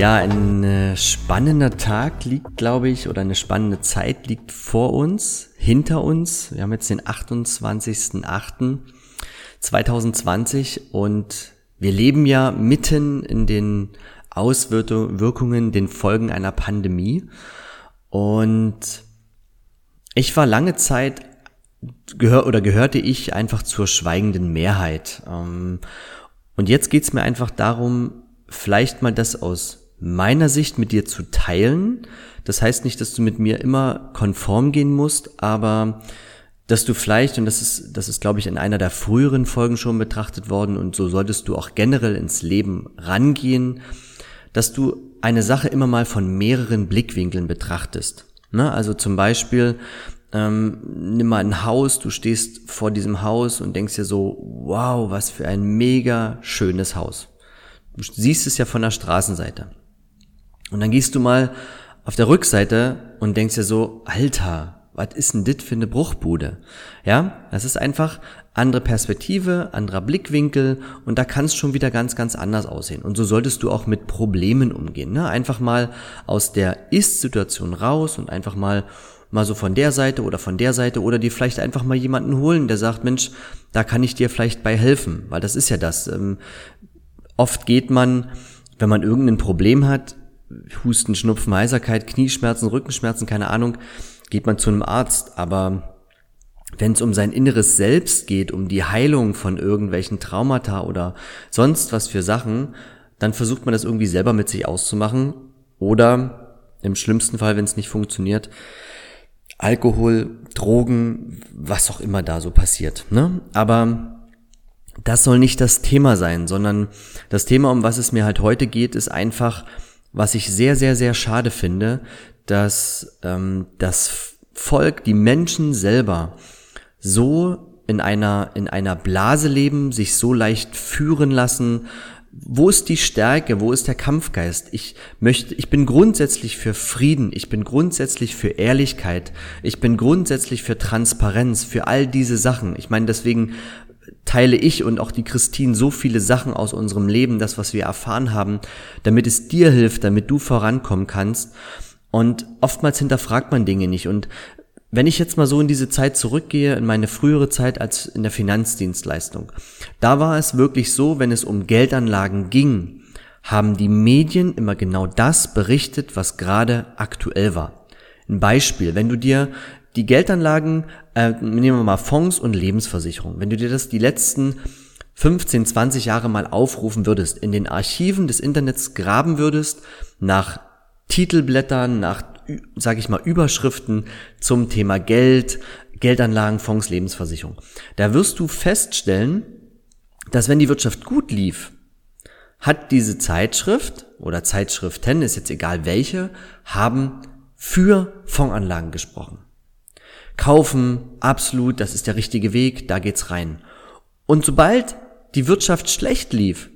ja, ein äh, spannender Tag liegt, glaube ich, oder eine spannende Zeit liegt vor uns, hinter uns. Wir haben jetzt den 28.08. 2020 und wir leben ja mitten in den Auswirkungen, den Folgen einer Pandemie. Und ich war lange Zeit gehör oder gehörte ich einfach zur schweigenden Mehrheit. Ähm, und jetzt geht's mir einfach darum, vielleicht mal das aus meiner Sicht mit dir zu teilen. Das heißt nicht, dass du mit mir immer konform gehen musst, aber dass du vielleicht, und das ist, das ist, glaube ich, in einer der früheren Folgen schon betrachtet worden, und so solltest du auch generell ins Leben rangehen, dass du eine Sache immer mal von mehreren Blickwinkeln betrachtest. Ne? Also zum Beispiel, ähm, nimm mal ein Haus, du stehst vor diesem Haus und denkst dir so, wow, was für ein mega schönes Haus. Du siehst es ja von der Straßenseite. Und dann gehst du mal auf der Rückseite und denkst dir so, Alter, was ist denn das für eine Bruchbude? Ja, das ist einfach andere Perspektive, anderer Blickwinkel und da kann es schon wieder ganz, ganz anders aussehen. Und so solltest du auch mit Problemen umgehen. Ne? Einfach mal aus der Ist-Situation raus und einfach mal mal so von der Seite oder von der Seite oder dir vielleicht einfach mal jemanden holen, der sagt, Mensch, da kann ich dir vielleicht bei helfen, weil das ist ja das. Ähm, oft geht man, wenn man irgendein Problem hat, Husten, Schnupfen, Heiserkeit, Knieschmerzen, Rückenschmerzen, keine Ahnung, geht man zu einem Arzt, aber wenn es um sein inneres Selbst geht, um die Heilung von irgendwelchen Traumata oder sonst was für Sachen, dann versucht man das irgendwie selber mit sich auszumachen oder im schlimmsten Fall, wenn es nicht funktioniert, Alkohol, Drogen, was auch immer da so passiert. Ne? Aber das soll nicht das Thema sein, sondern das Thema, um was es mir halt heute geht, ist einfach, was ich sehr, sehr, sehr schade finde, dass ähm, das Volk, die Menschen selber so in einer, in einer Blase leben, sich so leicht führen lassen. Wo ist die Stärke? Wo ist der Kampfgeist? Ich möchte, ich bin grundsätzlich für Frieden. Ich bin grundsätzlich für Ehrlichkeit. Ich bin grundsätzlich für Transparenz, für all diese Sachen. Ich meine, deswegen teile ich und auch die Christine so viele Sachen aus unserem Leben, das, was wir erfahren haben, damit es dir hilft, damit du vorankommen kannst. Und oftmals hinterfragt man Dinge nicht. Und wenn ich jetzt mal so in diese Zeit zurückgehe, in meine frühere Zeit als in der Finanzdienstleistung, da war es wirklich so, wenn es um Geldanlagen ging, haben die Medien immer genau das berichtet, was gerade aktuell war. Ein Beispiel, wenn du dir die Geldanlagen, äh, nehmen wir mal Fonds und Lebensversicherung, wenn du dir das die letzten 15, 20 Jahre mal aufrufen würdest, in den Archiven des Internets graben würdest, nach Titelblättern, nach, sage ich mal, Überschriften zum Thema Geld, Geldanlagen, Fonds, Lebensversicherung. Da wirst du feststellen, dass wenn die Wirtschaft gut lief, hat diese Zeitschrift oder Zeitschriften, ist jetzt egal welche, haben für Fondsanlagen gesprochen. Kaufen, absolut, das ist der richtige Weg, da geht's rein. Und sobald die Wirtschaft schlecht lief,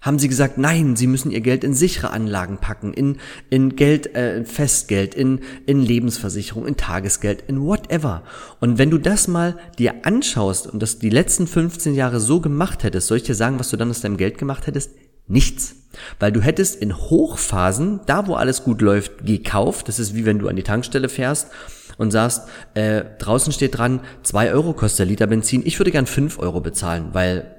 haben sie gesagt, nein, sie müssen ihr Geld in sichere Anlagen packen, in, in Geld, äh, Festgeld, in, in Lebensversicherung, in Tagesgeld, in whatever. Und wenn du das mal dir anschaust und das die letzten 15 Jahre so gemacht hättest, soll ich dir sagen, was du dann aus deinem Geld gemacht hättest? Nichts. Weil du hättest in Hochphasen, da wo alles gut läuft, gekauft. Das ist wie wenn du an die Tankstelle fährst und sagst, äh, draußen steht dran, zwei Euro kostet der Liter Benzin, ich würde gern fünf Euro bezahlen, weil,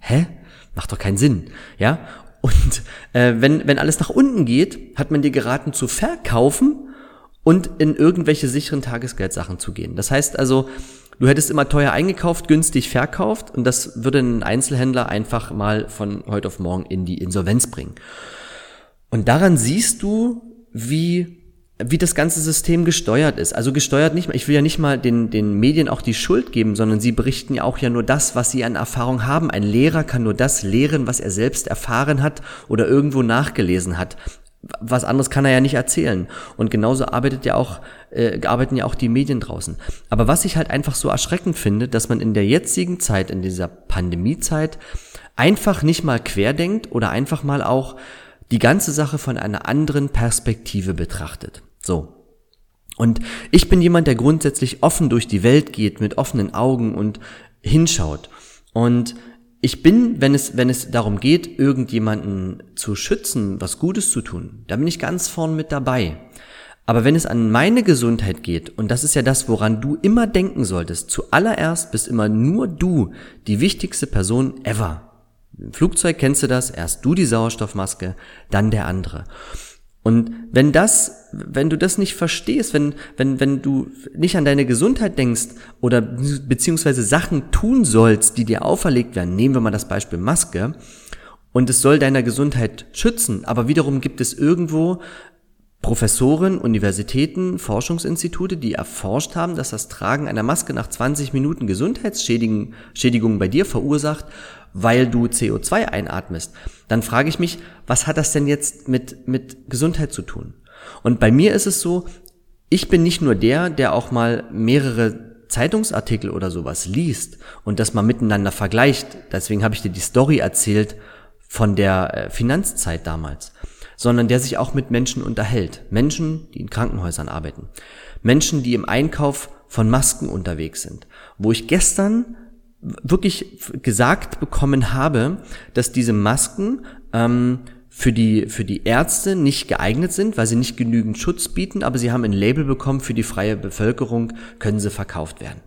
hä? Macht doch keinen Sinn, ja? Und äh, wenn, wenn alles nach unten geht, hat man dir geraten zu verkaufen und in irgendwelche sicheren Tagesgeldsachen zu gehen. Das heißt also, Du hättest immer teuer eingekauft, günstig verkauft und das würde einen Einzelhändler einfach mal von heute auf morgen in die Insolvenz bringen. Und daran siehst du, wie wie das ganze System gesteuert ist. Also gesteuert nicht mal, ich will ja nicht mal den, den Medien auch die Schuld geben, sondern sie berichten ja auch ja nur das, was sie an Erfahrung haben. Ein Lehrer kann nur das lehren, was er selbst erfahren hat oder irgendwo nachgelesen hat. Was anderes kann er ja nicht erzählen. Und genauso arbeitet ja auch, äh, arbeiten ja auch die Medien draußen. Aber was ich halt einfach so erschreckend finde, dass man in der jetzigen Zeit, in dieser Pandemiezeit, einfach nicht mal querdenkt oder einfach mal auch die ganze Sache von einer anderen Perspektive betrachtet. So. Und ich bin jemand, der grundsätzlich offen durch die Welt geht, mit offenen Augen und hinschaut. Und ich bin, wenn es, wenn es darum geht, irgendjemanden zu schützen, was Gutes zu tun, da bin ich ganz vorn mit dabei. Aber wenn es an meine Gesundheit geht, und das ist ja das, woran du immer denken solltest, zuallererst bist immer nur du die wichtigste Person ever. Im Flugzeug kennst du das, erst du die Sauerstoffmaske, dann der andere. Und wenn das, wenn du das nicht verstehst, wenn, wenn, wenn du nicht an deine Gesundheit denkst oder beziehungsweise Sachen tun sollst, die dir auferlegt werden, nehmen wir mal das Beispiel Maske, und es soll deiner Gesundheit schützen, aber wiederum gibt es irgendwo Professoren, Universitäten, Forschungsinstitute, die erforscht haben, dass das Tragen einer Maske nach 20 Minuten Gesundheitsschädigungen bei dir verursacht, weil du CO2 einatmest, dann frage ich mich, was hat das denn jetzt mit, mit Gesundheit zu tun? Und bei mir ist es so, ich bin nicht nur der, der auch mal mehrere Zeitungsartikel oder sowas liest und das mal miteinander vergleicht. Deswegen habe ich dir die Story erzählt von der äh, Finanzzeit damals, sondern der sich auch mit Menschen unterhält. Menschen, die in Krankenhäusern arbeiten. Menschen, die im Einkauf von Masken unterwegs sind. Wo ich gestern wirklich gesagt bekommen habe, dass diese Masken ähm, für die, für die Ärzte nicht geeignet sind, weil sie nicht genügend Schutz bieten, aber sie haben ein Label bekommen, für die freie Bevölkerung können sie verkauft werden.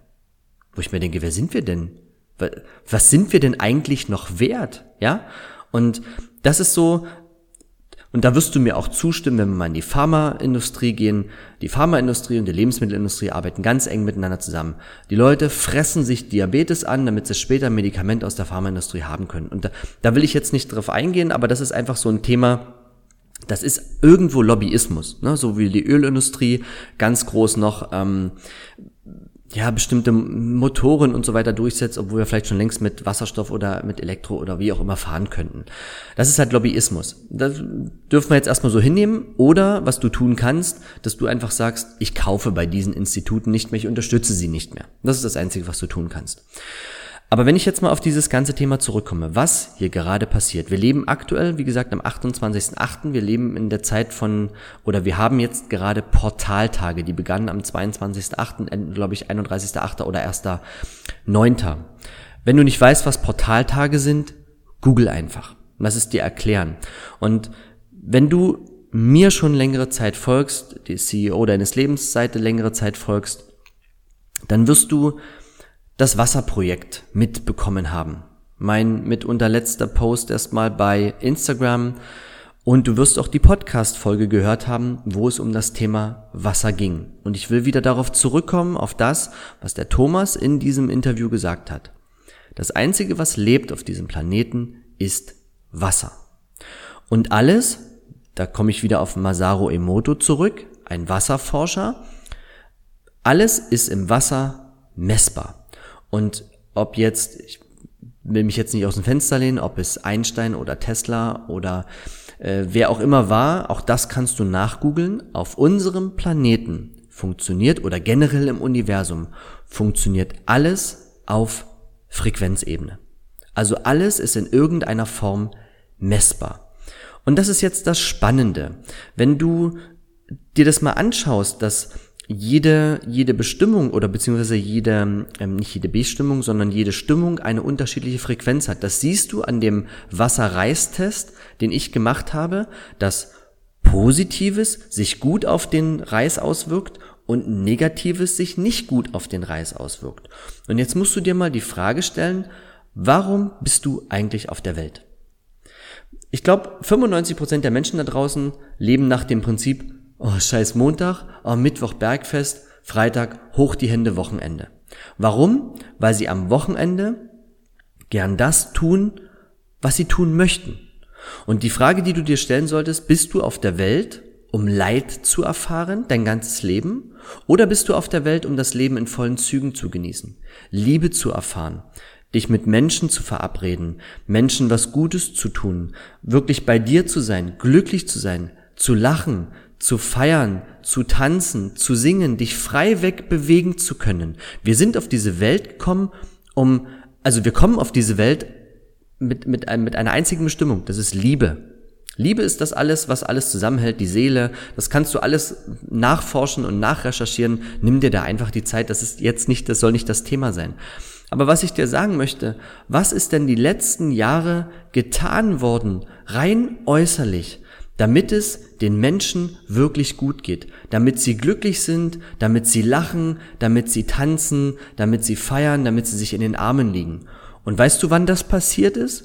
Wo ich mir denke, wer sind wir denn? Was sind wir denn eigentlich noch wert? Ja? Und das ist so und da wirst du mir auch zustimmen, wenn wir mal in die Pharmaindustrie gehen. Die Pharmaindustrie und die Lebensmittelindustrie arbeiten ganz eng miteinander zusammen. Die Leute fressen sich Diabetes an, damit sie später ein Medikament aus der Pharmaindustrie haben können. Und da, da will ich jetzt nicht drauf eingehen, aber das ist einfach so ein Thema, das ist irgendwo Lobbyismus, ne? so wie die Ölindustrie ganz groß noch ähm, ja, bestimmte Motoren und so weiter durchsetzt, obwohl wir vielleicht schon längst mit Wasserstoff oder mit Elektro oder wie auch immer fahren könnten. Das ist halt Lobbyismus. Das dürfen wir jetzt erstmal so hinnehmen. Oder was du tun kannst, dass du einfach sagst, ich kaufe bei diesen Instituten nicht mehr, ich unterstütze sie nicht mehr. Das ist das Einzige, was du tun kannst. Aber wenn ich jetzt mal auf dieses ganze Thema zurückkomme, was hier gerade passiert. Wir leben aktuell, wie gesagt, am 28.08. Wir leben in der Zeit von, oder wir haben jetzt gerade Portaltage, die begannen am 22.08., enden, glaube ich, 31.08. oder 1.09. Wenn du nicht weißt, was Portaltage sind, google einfach. Lass es dir erklären. Und wenn du mir schon längere Zeit folgst, die CEO deines Lebens Seite längere Zeit folgst, dann wirst du das Wasserprojekt mitbekommen haben. Mein mitunter letzter Post erstmal bei Instagram und du wirst auch die Podcast-Folge gehört haben, wo es um das Thema Wasser ging. Und ich will wieder darauf zurückkommen, auf das, was der Thomas in diesem Interview gesagt hat. Das Einzige, was lebt auf diesem Planeten, ist Wasser. Und alles, da komme ich wieder auf Masaru Emoto zurück, ein Wasserforscher, alles ist im Wasser messbar. Und ob jetzt, ich will mich jetzt nicht aus dem Fenster lehnen, ob es Einstein oder Tesla oder äh, wer auch immer war, auch das kannst du nachgoogeln. Auf unserem Planeten funktioniert oder generell im Universum funktioniert alles auf Frequenzebene. Also alles ist in irgendeiner Form messbar. Und das ist jetzt das Spannende. Wenn du dir das mal anschaust, dass jede, jede Bestimmung oder beziehungsweise jede, ähm, nicht jede Bestimmung, sondern jede Stimmung eine unterschiedliche Frequenz hat. Das siehst du an dem Wasserreistest, den ich gemacht habe, dass Positives sich gut auf den Reis auswirkt und Negatives sich nicht gut auf den Reis auswirkt. Und jetzt musst du dir mal die Frage stellen, warum bist du eigentlich auf der Welt? Ich glaube, 95% der Menschen da draußen leben nach dem Prinzip, oh scheiß Montag, oh Mittwoch Bergfest, Freitag hoch die Hände Wochenende. Warum? Weil sie am Wochenende gern das tun, was sie tun möchten. Und die Frage, die du dir stellen solltest, bist du auf der Welt, um Leid zu erfahren, dein ganzes Leben? Oder bist du auf der Welt, um das Leben in vollen Zügen zu genießen, Liebe zu erfahren, dich mit Menschen zu verabreden, Menschen was Gutes zu tun, wirklich bei dir zu sein, glücklich zu sein, zu lachen, zu feiern, zu tanzen, zu singen, dich frei weg bewegen zu können. Wir sind auf diese Welt gekommen, um, also wir kommen auf diese Welt mit, mit, mit einer einzigen Bestimmung, das ist Liebe. Liebe ist das alles, was alles zusammenhält, die Seele. Das kannst du alles nachforschen und nachrecherchieren. Nimm dir da einfach die Zeit. Das ist jetzt nicht, das soll nicht das Thema sein. Aber was ich dir sagen möchte, was ist denn die letzten Jahre getan worden, rein äußerlich, damit es den Menschen wirklich gut geht, damit sie glücklich sind, damit sie lachen, damit sie tanzen, damit sie feiern, damit sie sich in den Armen liegen. Und weißt du, wann das passiert ist?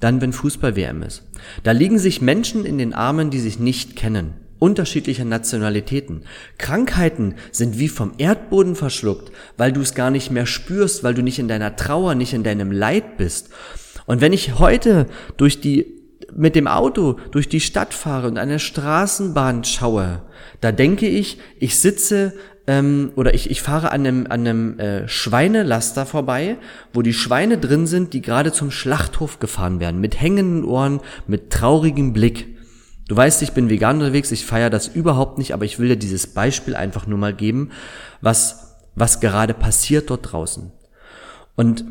Dann, wenn Fußball-WM ist. Da liegen sich Menschen in den Armen, die sich nicht kennen. Unterschiedlicher Nationalitäten. Krankheiten sind wie vom Erdboden verschluckt, weil du es gar nicht mehr spürst, weil du nicht in deiner Trauer, nicht in deinem Leid bist. Und wenn ich heute durch die mit dem Auto durch die Stadt fahre und eine Straßenbahn schaue, da denke ich, ich sitze ähm, oder ich, ich fahre an einem, an einem äh, Schweinelaster vorbei, wo die Schweine drin sind, die gerade zum Schlachthof gefahren werden, mit hängenden Ohren, mit traurigem Blick. Du weißt, ich bin vegan unterwegs, ich feiere das überhaupt nicht, aber ich will dir dieses Beispiel einfach nur mal geben, was, was gerade passiert dort draußen. Und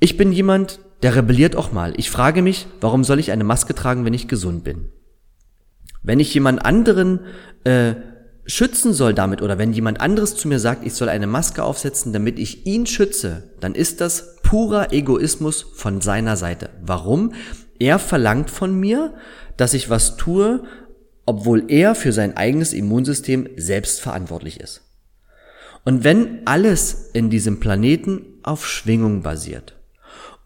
ich bin jemand, der rebelliert auch mal. Ich frage mich, warum soll ich eine Maske tragen, wenn ich gesund bin? Wenn ich jemand anderen äh, schützen soll damit oder wenn jemand anderes zu mir sagt, ich soll eine Maske aufsetzen, damit ich ihn schütze, dann ist das purer Egoismus von seiner Seite. Warum? Er verlangt von mir, dass ich was tue, obwohl er für sein eigenes Immunsystem selbst verantwortlich ist. Und wenn alles in diesem Planeten auf Schwingung basiert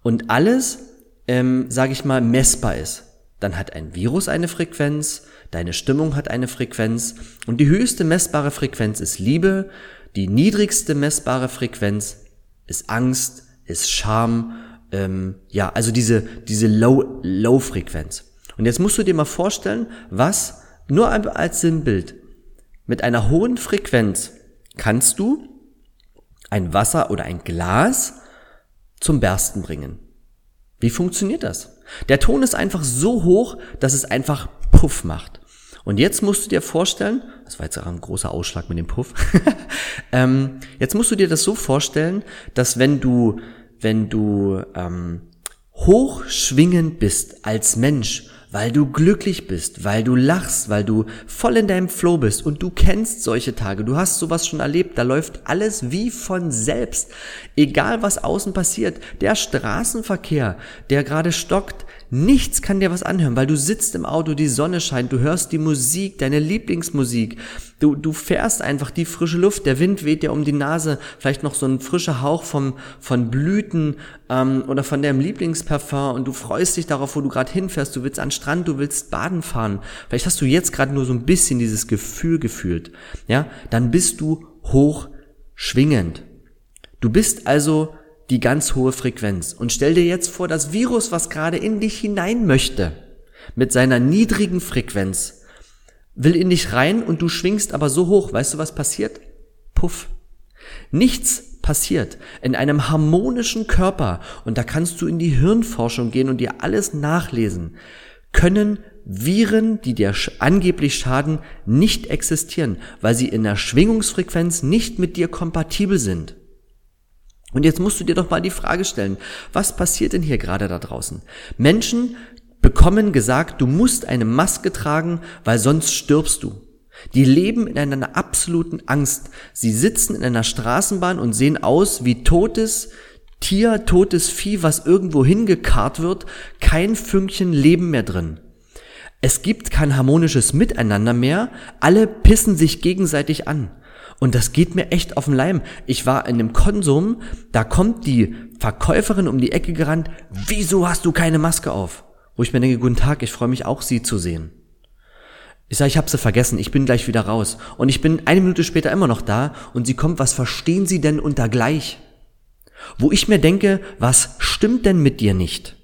und alles, ähm, sage ich mal, messbar ist, dann hat ein Virus eine Frequenz, deine Stimmung hat eine Frequenz und die höchste messbare Frequenz ist Liebe, die niedrigste messbare Frequenz ist Angst, ist Scham, ähm, ja, also diese, diese Low, Low Frequenz. Und jetzt musst du dir mal vorstellen, was nur als Sinnbild mit einer hohen Frequenz kannst du ein Wasser oder ein Glas zum Bersten bringen. Wie funktioniert das? Der Ton ist einfach so hoch, dass es einfach Puff macht. Und jetzt musst du dir vorstellen, das war jetzt auch ein großer Ausschlag mit dem Puff, ähm, jetzt musst du dir das so vorstellen, dass wenn du, wenn du ähm, hochschwingend bist als Mensch weil du glücklich bist, weil du lachst, weil du voll in deinem Flow bist und du kennst solche Tage, du hast sowas schon erlebt, da läuft alles wie von selbst. Egal was außen passiert, der Straßenverkehr, der gerade stockt, nichts kann dir was anhören, weil du sitzt im Auto, die Sonne scheint, du hörst die Musik, deine Lieblingsmusik, du, du fährst einfach die frische Luft, der Wind weht dir um die Nase, vielleicht noch so ein frischer Hauch vom, von Blüten ähm, oder von deinem Lieblingsparfum und du freust dich darauf, wo du gerade hinfährst, du willst an Strand, du willst baden fahren. Vielleicht hast du jetzt gerade nur so ein bisschen dieses Gefühl gefühlt. Ja, dann bist du hoch schwingend. Du bist also die ganz hohe Frequenz. Und stell dir jetzt vor, das Virus, was gerade in dich hinein möchte, mit seiner niedrigen Frequenz, will in dich rein und du schwingst aber so hoch. Weißt du, was passiert? Puff. Nichts passiert. In einem harmonischen Körper, und da kannst du in die Hirnforschung gehen und dir alles nachlesen, können Viren, die dir angeblich schaden, nicht existieren, weil sie in der Schwingungsfrequenz nicht mit dir kompatibel sind. Und jetzt musst du dir doch mal die Frage stellen, was passiert denn hier gerade da draußen? Menschen bekommen gesagt, du musst eine Maske tragen, weil sonst stirbst du. Die leben in einer absoluten Angst. Sie sitzen in einer Straßenbahn und sehen aus wie totes Tier, totes Vieh, was irgendwo hingekarrt wird, kein Fünkchen Leben mehr drin. Es gibt kein harmonisches Miteinander mehr, alle pissen sich gegenseitig an. Und das geht mir echt auf den Leim. Ich war in einem Konsum, da kommt die Verkäuferin um die Ecke gerannt, wieso hast du keine Maske auf? Wo ich mir denke, guten Tag, ich freue mich auch, Sie zu sehen. Ich sage, ich habe sie vergessen, ich bin gleich wieder raus. Und ich bin eine Minute später immer noch da und sie kommt, was verstehen Sie denn unter gleich? Wo ich mir denke, was stimmt denn mit dir nicht?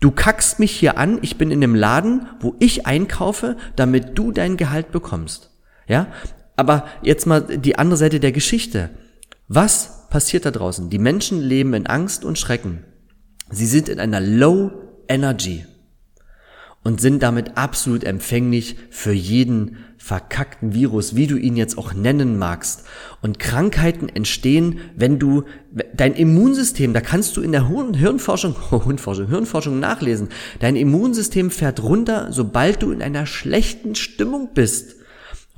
Du kackst mich hier an, ich bin in dem Laden, wo ich einkaufe, damit du dein Gehalt bekommst. Ja? Aber jetzt mal die andere Seite der Geschichte. Was passiert da draußen? Die Menschen leben in Angst und Schrecken. Sie sind in einer Low Energy und sind damit absolut empfänglich für jeden verkackten Virus, wie du ihn jetzt auch nennen magst. Und Krankheiten entstehen, wenn du dein Immunsystem, da kannst du in der Hirnforschung, Hirnforschung, Hirnforschung nachlesen, dein Immunsystem fährt runter, sobald du in einer schlechten Stimmung bist.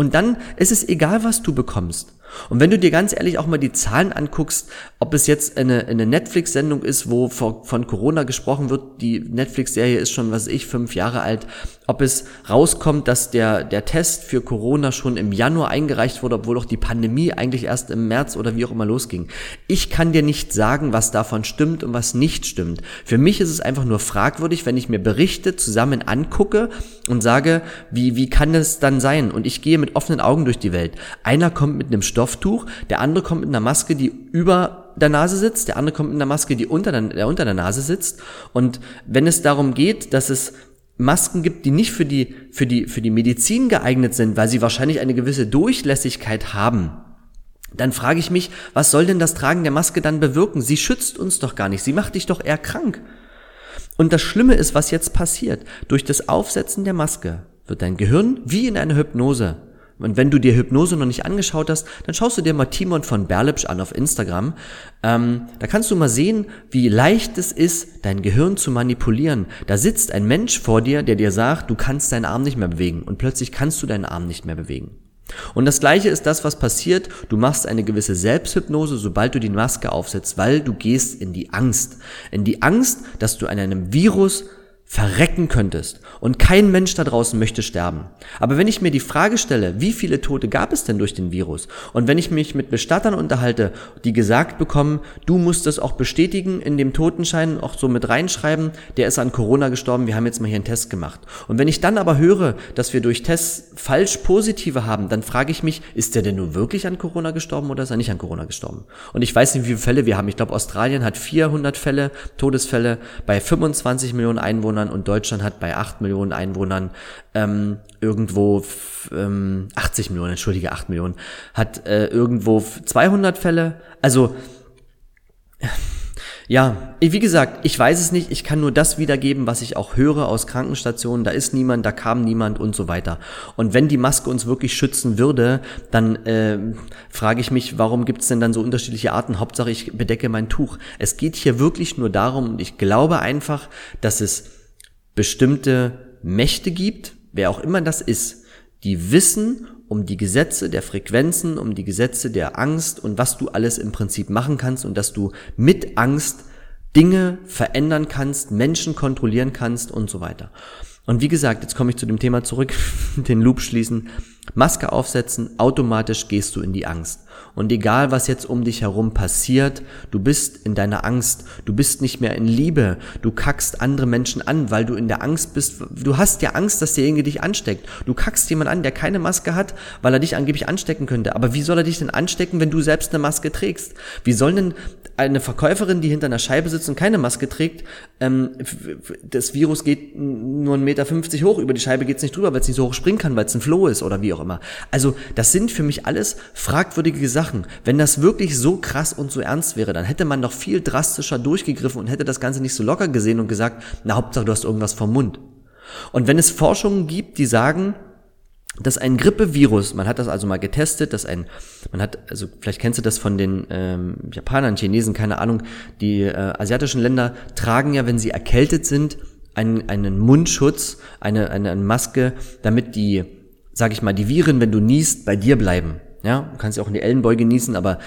Und dann ist es egal, was du bekommst. Und wenn du dir ganz ehrlich auch mal die Zahlen anguckst, ob es jetzt eine, eine Netflix-Sendung ist, wo von Corona gesprochen wird, die Netflix-Serie ist schon, was ich, fünf Jahre alt, ob es rauskommt, dass der, der Test für Corona schon im Januar eingereicht wurde, obwohl auch die Pandemie eigentlich erst im März oder wie auch immer losging. Ich kann dir nicht sagen, was davon stimmt und was nicht stimmt. Für mich ist es einfach nur fragwürdig, wenn ich mir Berichte zusammen angucke und sage, wie, wie kann das dann sein? Und ich gehe mit offenen Augen durch die Welt. Einer kommt mit einem Stofftuch, der andere kommt mit einer Maske, die über der Nase sitzt, der andere kommt mit einer Maske, die unter der, der unter der Nase sitzt. Und wenn es darum geht, dass es Masken gibt, die nicht für die, für die, für die Medizin geeignet sind, weil sie wahrscheinlich eine gewisse Durchlässigkeit haben, dann frage ich mich, was soll denn das Tragen der Maske dann bewirken? Sie schützt uns doch gar nicht. Sie macht dich doch eher krank. Und das Schlimme ist, was jetzt passiert. Durch das Aufsetzen der Maske wird dein Gehirn wie in einer Hypnose und wenn du dir Hypnose noch nicht angeschaut hast, dann schaust du dir mal Timon von Berlipsch an auf Instagram. Ähm, da kannst du mal sehen, wie leicht es ist, dein Gehirn zu manipulieren. Da sitzt ein Mensch vor dir, der dir sagt, du kannst deinen Arm nicht mehr bewegen. Und plötzlich kannst du deinen Arm nicht mehr bewegen. Und das gleiche ist das, was passiert. Du machst eine gewisse Selbsthypnose, sobald du die Maske aufsetzt, weil du gehst in die Angst. In die Angst, dass du an einem Virus verrecken könntest und kein Mensch da draußen möchte sterben. Aber wenn ich mir die Frage stelle, wie viele Tote gab es denn durch den Virus? Und wenn ich mich mit Bestattern unterhalte, die gesagt bekommen, du musst es auch bestätigen in dem Totenschein, auch so mit reinschreiben, der ist an Corona gestorben, wir haben jetzt mal hier einen Test gemacht. Und wenn ich dann aber höre, dass wir durch Tests falsch positive haben, dann frage ich mich, ist der denn nur wirklich an Corona gestorben oder ist er nicht an Corona gestorben? Und ich weiß nicht, wie viele Fälle wir haben. Ich glaube, Australien hat 400 Fälle, Todesfälle bei 25 Millionen Einwohnern Einwohnern und Deutschland hat bei 8 Millionen Einwohnern ähm, irgendwo ähm, 80 Millionen, entschuldige, 8 Millionen, hat äh, irgendwo 200 Fälle. Also ja, wie gesagt, ich weiß es nicht. Ich kann nur das wiedergeben, was ich auch höre aus Krankenstationen. Da ist niemand, da kam niemand und so weiter. Und wenn die Maske uns wirklich schützen würde, dann äh, frage ich mich, warum gibt es denn dann so unterschiedliche Arten? Hauptsache, ich bedecke mein Tuch. Es geht hier wirklich nur darum, und ich glaube einfach, dass es bestimmte Mächte gibt, wer auch immer das ist, die wissen um die Gesetze der Frequenzen, um die Gesetze der Angst und was du alles im Prinzip machen kannst und dass du mit Angst Dinge verändern kannst, Menschen kontrollieren kannst und so weiter. Und wie gesagt, jetzt komme ich zu dem Thema zurück, den Loop schließen. Maske aufsetzen, automatisch gehst du in die Angst. Und egal, was jetzt um dich herum passiert, du bist in deiner Angst, du bist nicht mehr in Liebe, du kackst andere Menschen an, weil du in der Angst bist. Du hast ja Angst, dass derjenige dich ansteckt. Du kackst jemand an, der keine Maske hat, weil er dich angeblich anstecken könnte. Aber wie soll er dich denn anstecken, wenn du selbst eine Maske trägst? Wie soll denn eine Verkäuferin, die hinter einer Scheibe sitzt und keine Maske trägt, ähm, das Virus geht nur 1,50 Meter hoch, über die Scheibe geht's nicht drüber, weil es nicht so hoch springen kann, weil es ein Floh ist oder wie auch immer. Also das sind für mich alles fragwürdige Sachen. Wenn das wirklich so krass und so ernst wäre, dann hätte man doch viel drastischer durchgegriffen und hätte das Ganze nicht so locker gesehen und gesagt, na Hauptsache du hast irgendwas vom Mund. Und wenn es Forschungen gibt, die sagen, dass ein Grippevirus, man hat das also mal getestet, dass ein, man hat, also vielleicht kennst du das von den ähm, Japanern, Chinesen, keine Ahnung, die äh, asiatischen Länder tragen ja, wenn sie erkältet sind, einen, einen Mundschutz, eine, eine, eine Maske, damit die, sag ich mal, die Viren, wenn du niest, bei dir bleiben. Ja, du kannst ja auch in die Ellenbeuge niesen, aber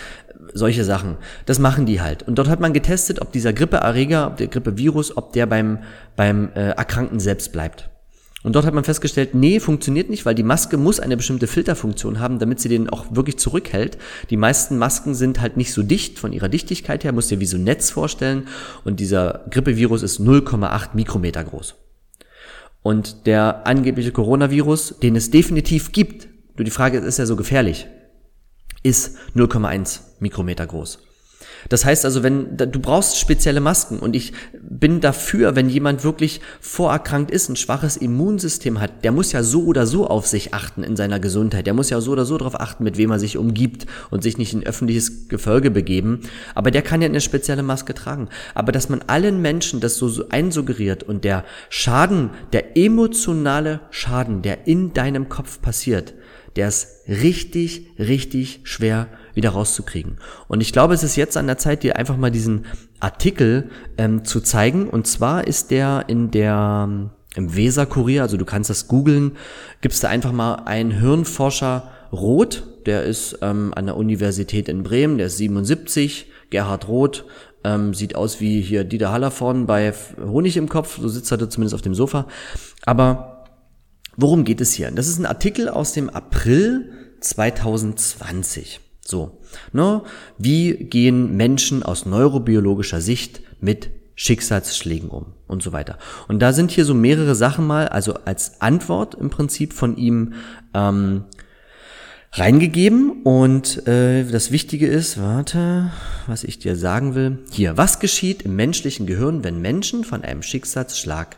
solche Sachen, das machen die halt. Und dort hat man getestet, ob dieser Grippeerreger, ob der Grippevirus, ob der beim, beim äh, Erkrankten selbst bleibt. Und dort hat man festgestellt, nee, funktioniert nicht, weil die Maske muss eine bestimmte Filterfunktion haben, damit sie den auch wirklich zurückhält. Die meisten Masken sind halt nicht so dicht von ihrer Dichtigkeit her, musst dir wie so ein Netz vorstellen. Und dieser Grippevirus ist 0,8 Mikrometer groß. Und der angebliche Coronavirus, den es definitiv gibt, nur die Frage ist, ist er so gefährlich, ist 0,1 Mikrometer groß. Das heißt also, wenn du brauchst spezielle Masken und ich bin dafür, wenn jemand wirklich vorerkrankt ist, ein schwaches Immunsystem hat, der muss ja so oder so auf sich achten in seiner Gesundheit. Der muss ja so oder so darauf achten, mit wem er sich umgibt und sich nicht in öffentliches Gefolge begeben. Aber der kann ja eine spezielle Maske tragen. Aber dass man allen Menschen das so einsuggeriert und der Schaden, der emotionale Schaden, der in deinem Kopf passiert, der ist richtig, richtig schwer wieder rauszukriegen. Und ich glaube, es ist jetzt an der Zeit, dir einfach mal diesen Artikel ähm, zu zeigen. Und zwar ist der in der ähm, im Weser-Kurier, also du kannst das googeln, gibst da einfach mal einen Hirnforscher Roth, der ist ähm, an der Universität in Bremen, der ist 77, Gerhard Roth, ähm, sieht aus wie hier Dieter Hallervorn bei Honig im Kopf, so sitzt er da zumindest auf dem Sofa. Aber worum geht es hier? Das ist ein Artikel aus dem April 2020. So, ne? Wie gehen Menschen aus neurobiologischer Sicht mit Schicksalsschlägen um und so weiter. Und da sind hier so mehrere Sachen mal, also als Antwort im Prinzip von ihm ähm, reingegeben. Und äh, das Wichtige ist, warte, was ich dir sagen will. Hier, was geschieht im menschlichen Gehirn, wenn Menschen von einem Schicksalsschlag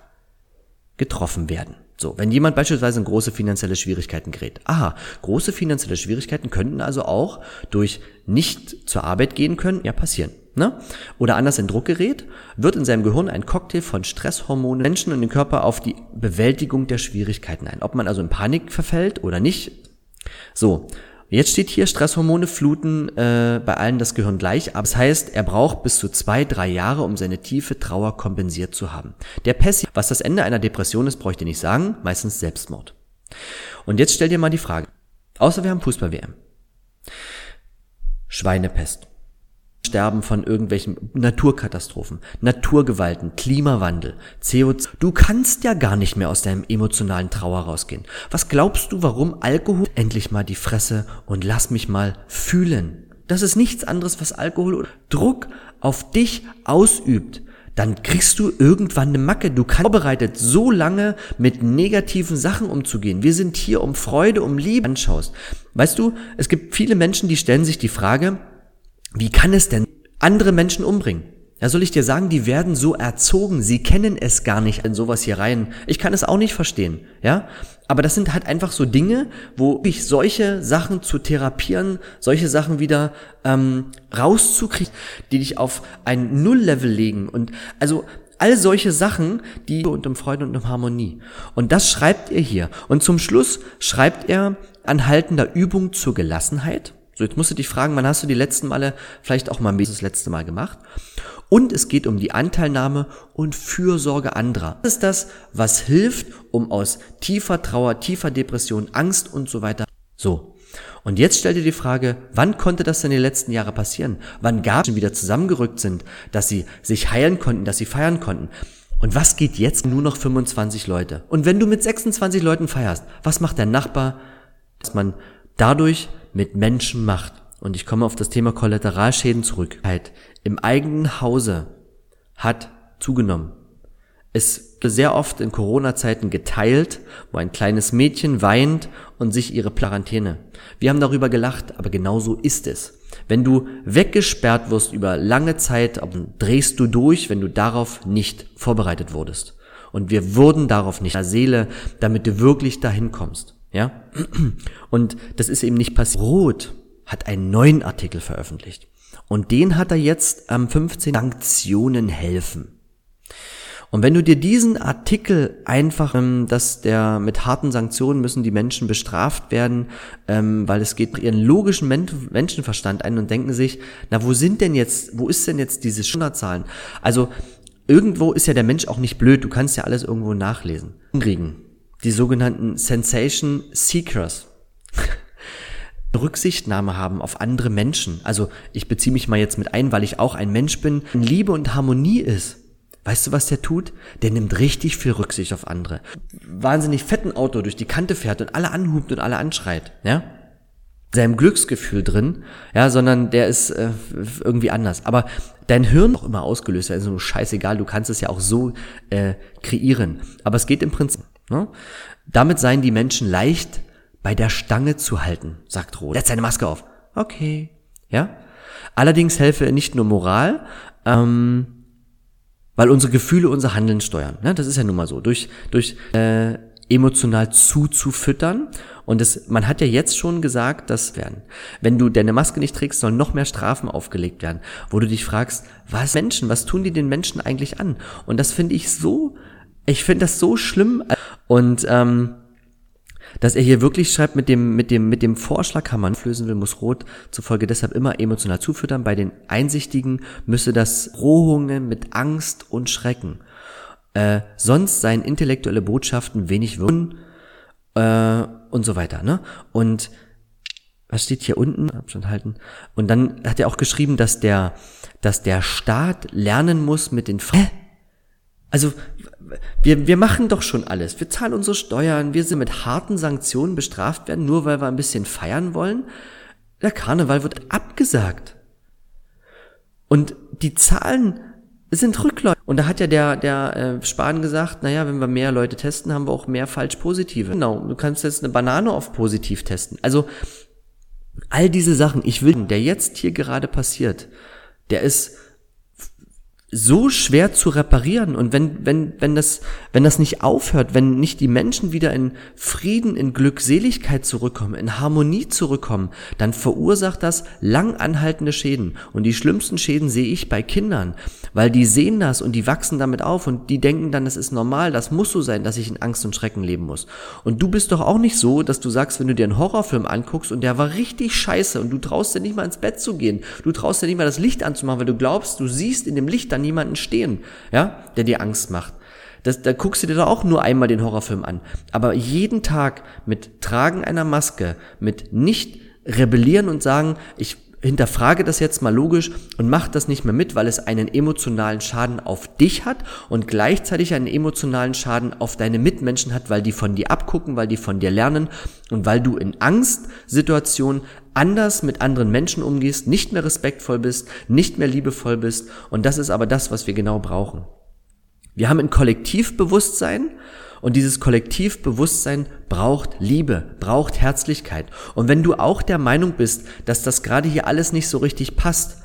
getroffen werden? So, wenn jemand beispielsweise in große finanzielle Schwierigkeiten gerät. Aha, große finanzielle Schwierigkeiten könnten also auch durch nicht zur Arbeit gehen können, ja passieren. Ne? Oder anders in Druck gerät, wird in seinem Gehirn ein Cocktail von Stresshormonen Menschen und den Körper auf die Bewältigung der Schwierigkeiten ein. Ob man also in Panik verfällt oder nicht. So, Jetzt steht hier, Stresshormone fluten äh, bei allen das Gehirn gleich, aber das heißt, er braucht bis zu zwei, drei Jahre, um seine tiefe Trauer kompensiert zu haben. Der Pessi, was das Ende einer Depression ist, bräuchte ich nicht sagen, meistens Selbstmord. Und jetzt stell dir mal die Frage, außer wir haben Fußball-WM. Schweinepest. Sterben von irgendwelchen Naturkatastrophen, Naturgewalten, Klimawandel, CO2. Du kannst ja gar nicht mehr aus deinem emotionalen Trauer rausgehen. Was glaubst du, warum Alkohol endlich mal die Fresse und lass mich mal fühlen? Das ist nichts anderes, was Alkohol oder Druck auf dich ausübt. Dann kriegst du irgendwann eine Macke. Du kannst vorbereitet, so lange mit negativen Sachen umzugehen. Wir sind hier, um Freude, um Liebe anschaust. Weißt du, es gibt viele Menschen, die stellen sich die Frage, wie kann es denn andere Menschen umbringen? Ja, soll ich dir sagen, die werden so erzogen, sie kennen es gar nicht in sowas hier rein. Ich kann es auch nicht verstehen, ja. Aber das sind halt einfach so Dinge, wo ich solche Sachen zu therapieren, solche Sachen wieder ähm, rauszukriegen, die dich auf ein Null-Level legen. Und also all solche Sachen, die und um Freude und um Harmonie. Und das schreibt er hier. Und zum Schluss schreibt er anhaltender Übung zur Gelassenheit. So, jetzt musst du dich fragen, wann hast du die letzten Male vielleicht auch mal das letzte Mal gemacht? Und es geht um die Anteilnahme und Fürsorge anderer. Das ist das, was hilft, um aus tiefer Trauer, tiefer Depression, Angst und so weiter. So. Und jetzt stell dir die Frage, wann konnte das denn die letzten Jahre passieren? Wann gab es wieder zusammengerückt sind, dass sie sich heilen konnten, dass sie feiern konnten? Und was geht jetzt? Nur noch 25 Leute. Und wenn du mit 26 Leuten feierst, was macht der Nachbar? Dass man dadurch mit Menschen macht. Und ich komme auf das Thema Kollateralschäden zurück. Im eigenen Hause hat zugenommen. Es sehr oft in Corona-Zeiten geteilt, wo ein kleines Mädchen weint und sich ihre Quarantäne. Wir haben darüber gelacht, aber genau so ist es. Wenn du weggesperrt wirst über lange Zeit, drehst du durch, wenn du darauf nicht vorbereitet wurdest. Und wir wurden darauf nicht, der Seele, damit du wirklich dahin kommst. Ja? Und das ist eben nicht passiert. Roth hat einen neuen Artikel veröffentlicht. Und den hat er jetzt am 15. Sanktionen helfen. Und wenn du dir diesen Artikel einfach, ähm, dass der mit harten Sanktionen müssen die Menschen bestraft werden, ähm, weil es geht ihren logischen Menschenverstand ein und denken sich, na wo sind denn jetzt, wo ist denn jetzt diese Schunderzahlen? Also irgendwo ist ja der Mensch auch nicht blöd, du kannst ja alles irgendwo nachlesen. Kriegen die sogenannten Sensation Seekers. Rücksichtnahme haben auf andere Menschen. Also ich beziehe mich mal jetzt mit ein, weil ich auch ein Mensch bin, in Liebe und Harmonie ist. Weißt du, was der tut? Der nimmt richtig viel Rücksicht auf andere. Wahnsinnig fetten Auto durch die Kante fährt und alle anhubt und alle anschreit, ja? Seinem Glücksgefühl drin, ja, sondern der ist äh, irgendwie anders. Aber dein Hirn auch immer ausgelöst, also scheißegal, du kannst es ja auch so äh, kreieren. Aber es geht im Prinzip Ne? Damit seien die Menschen leicht bei der Stange zu halten, sagt Roth. Setz deine Maske auf. Okay. Ja? Allerdings helfe nicht nur Moral, ähm, weil unsere Gefühle unser Handeln steuern. Ne? Das ist ja nun mal so. Durch, durch äh, emotional zuzufüttern. Und das, man hat ja jetzt schon gesagt, dass werden, wenn du deine Maske nicht trägst, sollen noch mehr Strafen aufgelegt werden, wo du dich fragst, was Menschen, was tun die den Menschen eigentlich an? Und das finde ich so, ich finde das so schlimm. Und ähm, dass er hier wirklich schreibt, mit dem, mit dem, mit dem Vorschlag man flößen will, muss Rot zufolge deshalb immer emotional zufüttern. Bei den Einsichtigen müsse das Rohungen mit Angst und Schrecken. Äh, sonst seien intellektuelle Botschaften wenig wirken äh, und so weiter. Ne? Und was steht hier unten? Abstand halten. Und dann hat er auch geschrieben, dass der, dass der Staat lernen muss mit den. Hä? Also wir, wir machen doch schon alles. Wir zahlen unsere Steuern, wir sind mit harten Sanktionen bestraft werden, nur weil wir ein bisschen feiern wollen. Der Karneval wird abgesagt. Und die Zahlen sind rückläufig. Und da hat ja der, der äh, Spahn gesagt, naja, wenn wir mehr Leute testen, haben wir auch mehr falsch positive. Genau, du kannst jetzt eine Banane auf positiv testen. Also all diese Sachen, ich will, der jetzt hier gerade passiert, der ist so schwer zu reparieren und wenn wenn wenn das wenn das nicht aufhört, wenn nicht die Menschen wieder in Frieden, in Glückseligkeit zurückkommen, in Harmonie zurückkommen, dann verursacht das lang anhaltende Schäden und die schlimmsten Schäden sehe ich bei Kindern, weil die sehen das und die wachsen damit auf und die denken dann, das ist normal, das muss so sein, dass ich in Angst und Schrecken leben muss. Und du bist doch auch nicht so, dass du sagst, wenn du dir einen Horrorfilm anguckst und der war richtig scheiße und du traust dir nicht mal ins Bett zu gehen, du traust dir nicht mal das Licht anzumachen, weil du glaubst, du siehst in dem Licht da niemanden stehen, ja, der dir Angst macht. Das, da guckst du dir doch auch nur einmal den Horrorfilm an. Aber jeden Tag mit Tragen einer Maske, mit nicht rebellieren und sagen, ich hinterfrage das jetzt mal logisch und mach das nicht mehr mit, weil es einen emotionalen Schaden auf dich hat und gleichzeitig einen emotionalen Schaden auf deine Mitmenschen hat, weil die von dir abgucken, weil die von dir lernen und weil du in Angstsituationen anders mit anderen Menschen umgehst, nicht mehr respektvoll bist, nicht mehr liebevoll bist. Und das ist aber das, was wir genau brauchen. Wir haben ein Kollektivbewusstsein und dieses Kollektivbewusstsein braucht Liebe, braucht Herzlichkeit. Und wenn du auch der Meinung bist, dass das gerade hier alles nicht so richtig passt,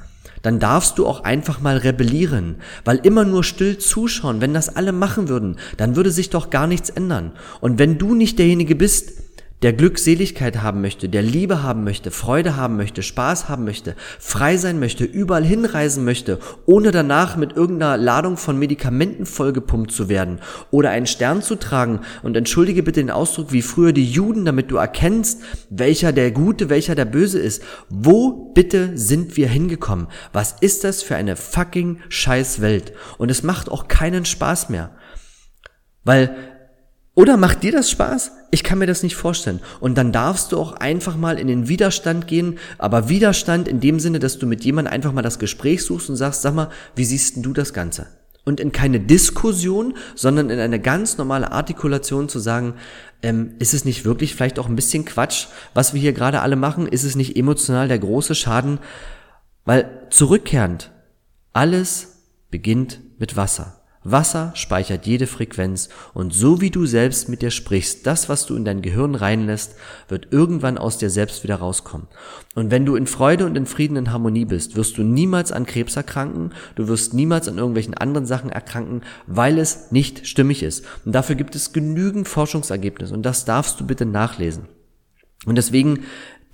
dann darfst du auch einfach mal rebellieren, weil immer nur still zuschauen, wenn das alle machen würden, dann würde sich doch gar nichts ändern. Und wenn du nicht derjenige bist, der Glückseligkeit haben möchte, der Liebe haben möchte, Freude haben möchte, Spaß haben möchte, frei sein möchte, überall hinreisen möchte, ohne danach mit irgendeiner Ladung von Medikamenten vollgepumpt zu werden oder einen Stern zu tragen und entschuldige bitte den Ausdruck wie früher die Juden, damit du erkennst, welcher der Gute, welcher der Böse ist. Wo bitte sind wir hingekommen? Was ist das für eine fucking scheiß Welt? Und es macht auch keinen Spaß mehr. Weil oder macht dir das Spaß? Ich kann mir das nicht vorstellen. Und dann darfst du auch einfach mal in den Widerstand gehen, aber Widerstand in dem Sinne, dass du mit jemandem einfach mal das Gespräch suchst und sagst, sag mal, wie siehst denn du das Ganze? Und in keine Diskussion, sondern in eine ganz normale Artikulation zu sagen, ähm, ist es nicht wirklich vielleicht auch ein bisschen Quatsch, was wir hier gerade alle machen? Ist es nicht emotional der große Schaden? Weil zurückkehrend, alles beginnt mit Wasser. Wasser speichert jede Frequenz und so wie du selbst mit dir sprichst, das, was du in dein Gehirn reinlässt, wird irgendwann aus dir selbst wieder rauskommen. Und wenn du in Freude und in Frieden in Harmonie bist, wirst du niemals an Krebs erkranken, du wirst niemals an irgendwelchen anderen Sachen erkranken, weil es nicht stimmig ist. Und dafür gibt es genügend Forschungsergebnisse und das darfst du bitte nachlesen. Und deswegen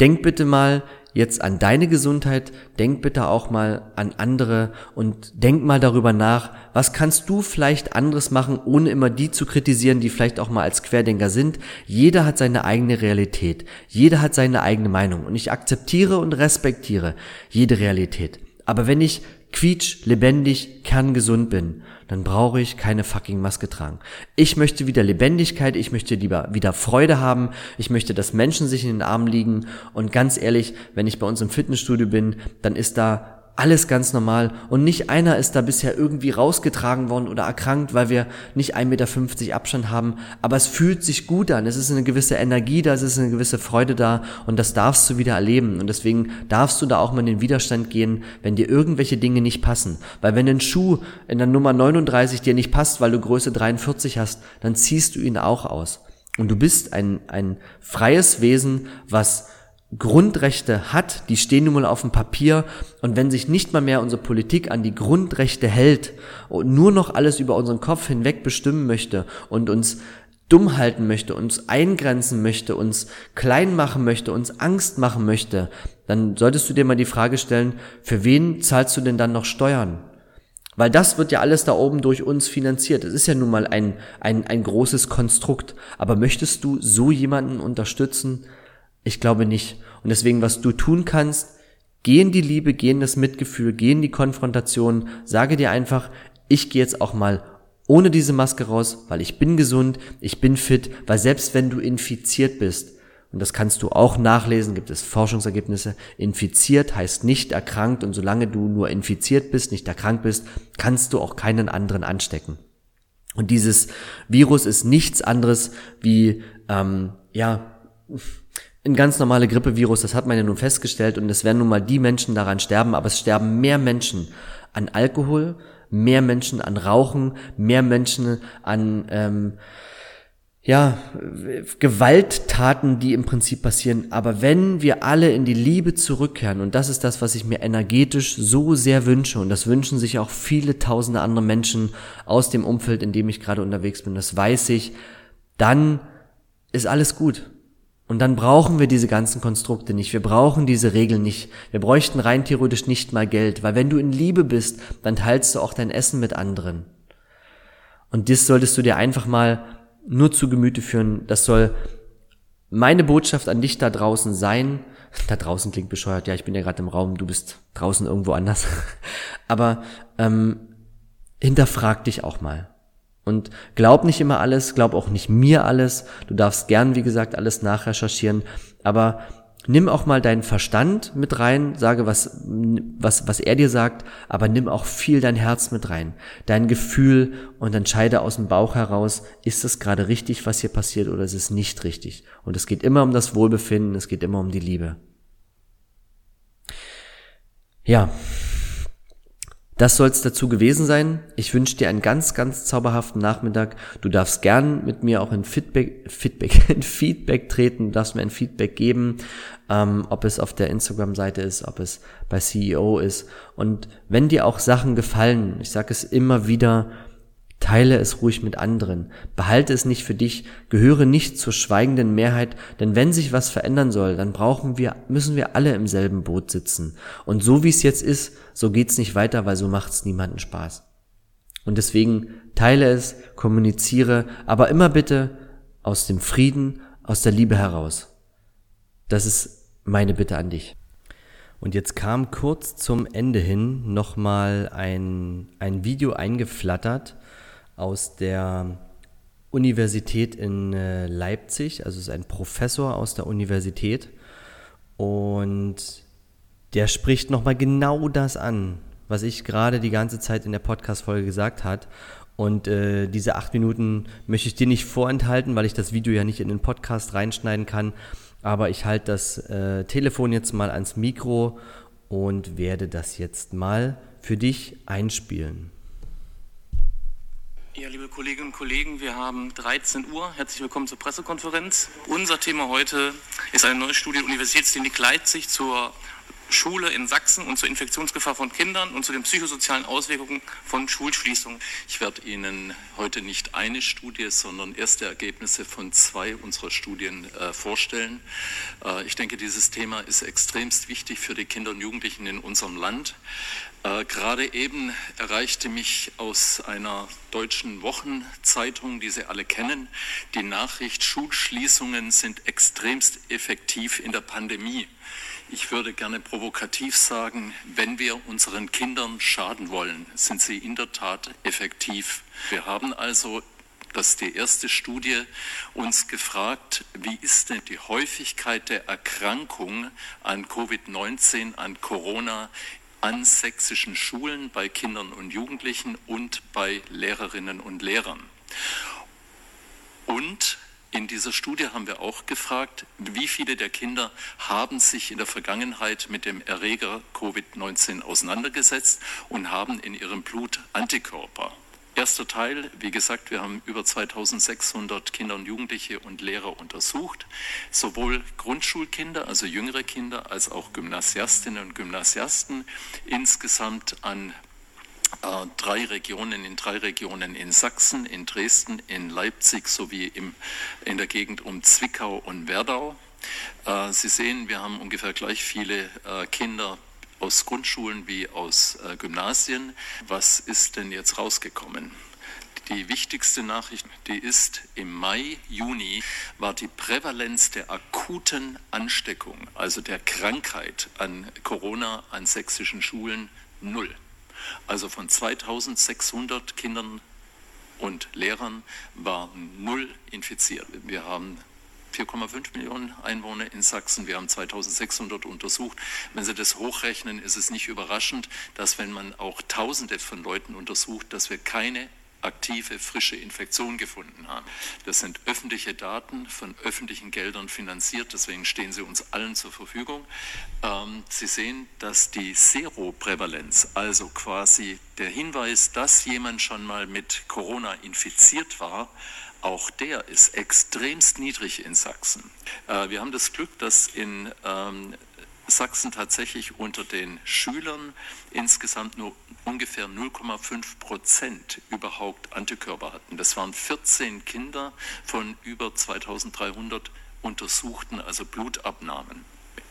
denk bitte mal jetzt an deine Gesundheit, denk bitte auch mal an andere und denk mal darüber nach, was kannst du vielleicht anderes machen, ohne immer die zu kritisieren, die vielleicht auch mal als Querdenker sind. Jeder hat seine eigene Realität, jeder hat seine eigene Meinung und ich akzeptiere und respektiere jede Realität. Aber wenn ich quietsch, lebendig, kerngesund bin, dann brauche ich keine fucking Maske tragen. Ich möchte wieder Lebendigkeit, ich möchte lieber wieder Freude haben, ich möchte, dass Menschen sich in den Armen liegen und ganz ehrlich, wenn ich bei uns im Fitnessstudio bin, dann ist da alles ganz normal. Und nicht einer ist da bisher irgendwie rausgetragen worden oder erkrankt, weil wir nicht 1,50 Meter Abstand haben, aber es fühlt sich gut an, es ist eine gewisse Energie da, es ist eine gewisse Freude da. Und das darfst du wieder erleben. Und deswegen darfst du da auch mal in den Widerstand gehen, wenn dir irgendwelche Dinge nicht passen, weil wenn ein Schuh in der Nummer 39 dir nicht passt, weil du Größe 43 hast, dann ziehst du ihn auch aus. Und du bist ein, ein freies Wesen, was Grundrechte hat, die stehen nun mal auf dem Papier und wenn sich nicht mal mehr unsere Politik an die Grundrechte hält und nur noch alles über unseren Kopf hinweg bestimmen möchte und uns dumm halten möchte, uns eingrenzen möchte, uns klein machen möchte, uns Angst machen möchte, dann solltest du dir mal die Frage stellen, für wen zahlst du denn dann noch Steuern? Weil das wird ja alles da oben durch uns finanziert. Es ist ja nun mal ein, ein, ein großes Konstrukt. Aber möchtest du so jemanden unterstützen? Ich glaube nicht. Und deswegen, was du tun kannst, geh in die Liebe, geh in das Mitgefühl, geh in die Konfrontation, sage dir einfach, ich gehe jetzt auch mal ohne diese Maske raus, weil ich bin gesund, ich bin fit, weil selbst wenn du infiziert bist, und das kannst du auch nachlesen, gibt es Forschungsergebnisse, infiziert heißt nicht erkrankt und solange du nur infiziert bist, nicht erkrankt bist, kannst du auch keinen anderen anstecken. Und dieses Virus ist nichts anderes wie, ähm, ja, ein ganz normale Grippevirus, das hat man ja nun festgestellt und es werden nun mal die Menschen daran sterben, aber es sterben mehr Menschen an Alkohol, mehr Menschen an Rauchen, mehr Menschen an ähm, ja, Gewalttaten, die im Prinzip passieren. Aber wenn wir alle in die Liebe zurückkehren, und das ist das, was ich mir energetisch so sehr wünsche, und das wünschen sich auch viele tausende andere Menschen aus dem Umfeld, in dem ich gerade unterwegs bin, das weiß ich, dann ist alles gut. Und dann brauchen wir diese ganzen Konstrukte nicht. Wir brauchen diese Regeln nicht. Wir bräuchten rein theoretisch nicht mal Geld, weil wenn du in Liebe bist, dann teilst du auch dein Essen mit anderen. Und das solltest du dir einfach mal nur zu Gemüte führen. Das soll meine Botschaft an dich da draußen sein. Da draußen klingt bescheuert, ja, ich bin ja gerade im Raum, du bist draußen irgendwo anders. Aber ähm, hinterfrag dich auch mal. Und glaub nicht immer alles, glaub auch nicht mir alles. Du darfst gern, wie gesagt, alles nachrecherchieren. Aber nimm auch mal deinen Verstand mit rein, sage, was, was, was er dir sagt, aber nimm auch viel dein Herz mit rein, dein Gefühl und entscheide aus dem Bauch heraus, ist es gerade richtig, was hier passiert oder ist es nicht richtig? Und es geht immer um das Wohlbefinden, es geht immer um die Liebe. Ja, das soll es dazu gewesen sein. Ich wünsche dir einen ganz, ganz zauberhaften Nachmittag. Du darfst gern mit mir auch in Feedback, Feedback, in Feedback treten, du darfst mir ein Feedback geben, ähm, ob es auf der Instagram-Seite ist, ob es bei CEO ist. Und wenn dir auch Sachen gefallen, ich sage es immer wieder, Teile es ruhig mit anderen. Behalte es nicht für dich. Gehöre nicht zur schweigenden Mehrheit, denn wenn sich was verändern soll, dann brauchen wir, müssen wir alle im selben Boot sitzen. Und so wie es jetzt ist, so geht's nicht weiter, weil so macht's niemanden Spaß. Und deswegen teile es, kommuniziere, aber immer bitte aus dem Frieden, aus der Liebe heraus. Das ist meine Bitte an dich. Und jetzt kam kurz zum Ende hin nochmal ein, ein Video eingeflattert, aus der Universität in äh, Leipzig, also ist ein Professor aus der Universität und der spricht nochmal genau das an, was ich gerade die ganze Zeit in der Podcast-Folge gesagt hat. Und äh, diese acht Minuten möchte ich dir nicht vorenthalten, weil ich das Video ja nicht in den Podcast reinschneiden kann. Aber ich halte das äh, Telefon jetzt mal ans Mikro und werde das jetzt mal für dich einspielen. Ja, liebe Kolleginnen und Kollegen, wir haben 13 Uhr. Herzlich willkommen zur Pressekonferenz. Unser Thema heute ist eine neue Studie der Universitätsklinik Leipzig zur Schule in Sachsen und zur Infektionsgefahr von Kindern und zu den psychosozialen Auswirkungen von Schulschließungen. Ich werde Ihnen heute nicht eine Studie, sondern erste Ergebnisse von zwei unserer Studien äh, vorstellen. Äh, ich denke, dieses Thema ist extremst wichtig für die Kinder und Jugendlichen in unserem Land. Äh, gerade eben erreichte mich aus einer deutschen Wochenzeitung, die Sie alle kennen, die Nachricht, Schulschließungen sind extremst effektiv in der Pandemie. Ich würde gerne provokativ sagen, wenn wir unseren Kindern schaden wollen, sind sie in der Tat effektiv. Wir haben also das ist die erste Studie, uns gefragt, wie ist denn die Häufigkeit der Erkrankung an Covid-19, an Corona an sächsischen Schulen bei Kindern und Jugendlichen und bei Lehrerinnen und Lehrern. Und in dieser Studie haben wir auch gefragt, wie viele der Kinder haben sich in der Vergangenheit mit dem Erreger Covid-19 auseinandergesetzt und haben in ihrem Blut Antikörper. Erster Teil, wie gesagt, wir haben über 2600 Kinder und Jugendliche und Lehrer untersucht, sowohl Grundschulkinder, also jüngere Kinder, als auch Gymnasiastinnen und Gymnasiasten, insgesamt an äh, drei Regionen, in drei Regionen in Sachsen, in Dresden, in Leipzig sowie im, in der Gegend um Zwickau und Werdau. Äh, Sie sehen, wir haben ungefähr gleich viele äh, Kinder aus Grundschulen wie aus äh, Gymnasien. Was ist denn jetzt rausgekommen? Die wichtigste Nachricht, die ist, im Mai, Juni war die Prävalenz der akuten Ansteckung, also der Krankheit an Corona an sächsischen Schulen, null. Also von 2600 Kindern und Lehrern waren null infiziert. Wir haben 4,5 Millionen Einwohner in Sachsen. Wir haben 2600 untersucht. Wenn Sie das hochrechnen, ist es nicht überraschend, dass wenn man auch Tausende von Leuten untersucht, dass wir keine aktive, frische Infektion gefunden haben. Das sind öffentliche Daten von öffentlichen Geldern finanziert, deswegen stehen sie uns allen zur Verfügung. Ähm, sie sehen, dass die Seroprävalenz, also quasi der Hinweis, dass jemand schon mal mit Corona infiziert war, auch der ist extremst niedrig in Sachsen. Äh, wir haben das Glück, dass in ähm, Sachsen tatsächlich unter den Schülern insgesamt nur ungefähr 0,5 Prozent überhaupt Antikörper hatten. Das waren 14 Kinder von über 2300 Untersuchten, also Blutabnahmen.